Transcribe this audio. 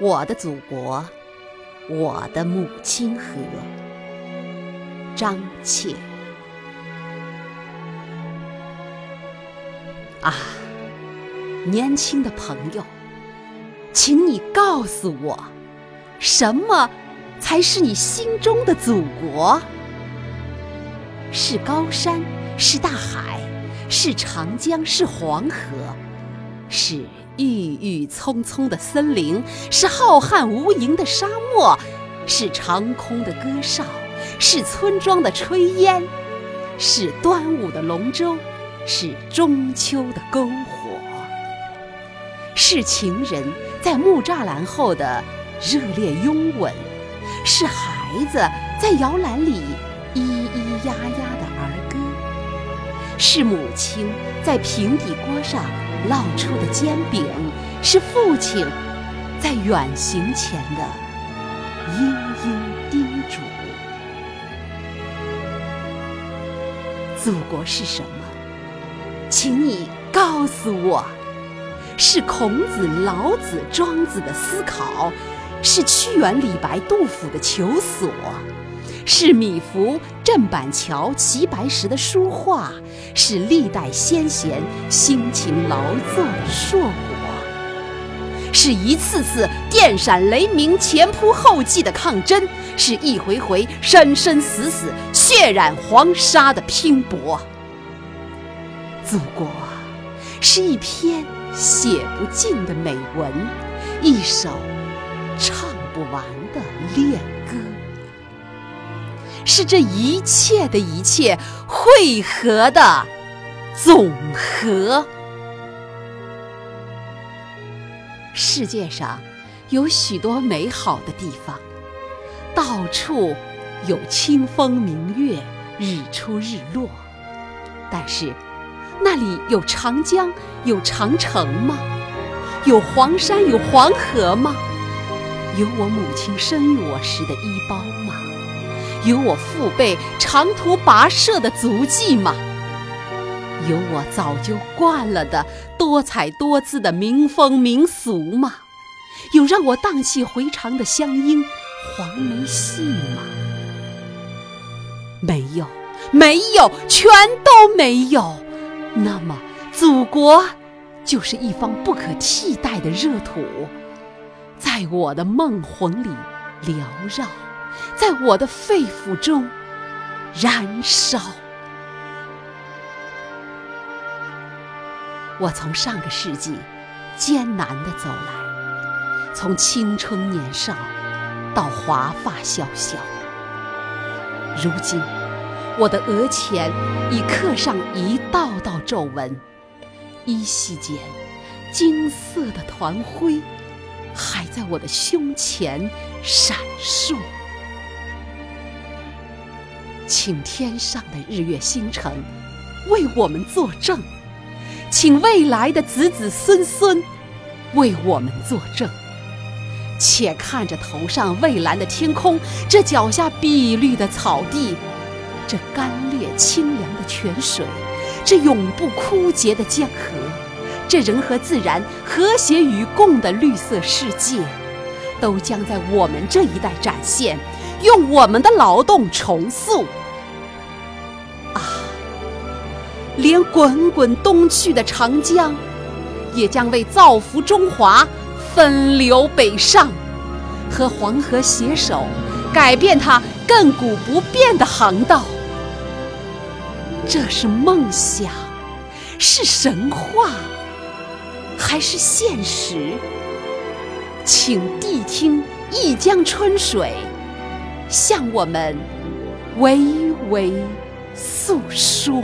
我的祖国，我的母亲河。张切。啊，年轻的朋友，请你告诉我，什么才是你心中的祖国？是高山，是大海，是长江，是黄河，是郁郁葱葱的森林，是浩瀚无垠的沙漠，是长空的歌哨，是村庄的炊烟，是端午的龙舟，是中秋的篝火，是情人在木栅栏后的热烈拥吻，是孩子在摇篮里。咿咿呀呀的儿歌，是母亲在平底锅上烙出的煎饼，是父亲在远行前的殷殷叮嘱。祖国是什么？请你告诉我。是孔子、老子、庄子的思考，是屈原、李白、杜甫的求索。是米芾、郑板桥、齐白石的书画，是历代先贤辛勤劳作的硕果，是一次次电闪雷鸣、前仆后继的抗争，是一回回生生死死、血染黄沙的拼搏。祖国，是一篇写不尽的美文，一首唱不完的恋歌。是这一切的一切汇合的总和。世界上有许多美好的地方，到处有清风明月、日出日落。但是，那里有长江、有长城吗？有黄山、有黄河吗？有我母亲生育我时的衣包吗？有我父辈长途跋涉的足迹吗？有我早就惯了的多彩多姿的民风民俗吗？有让我荡气回肠的乡音黄梅戏吗？没有，没有，全都没有。那么，祖国就是一方不可替代的热土，在我的梦魂里缭绕。在我的肺腑中燃烧。我从上个世纪艰难地走来，从青春年少到华发萧萧。如今，我的额前已刻上一道道皱纹，依稀间，金色的团灰还在我的胸前闪烁。请天上的日月星辰为我们作证，请未来的子子孙孙为我们作证。且看着头上蔚蓝的天空，这脚下碧绿的草地，这干裂清凉的泉水，这永不枯竭的江河，这人和自然和谐与共的绿色世界，都将在我们这一代展现，用我们的劳动重塑啊。连滚滚东去的长江，也将为造福中华分流北上，和黄河携手，改变它亘古不变的航道。这是梦想，是神话，还是现实？请谛听一江春水，向我们娓娓诉说。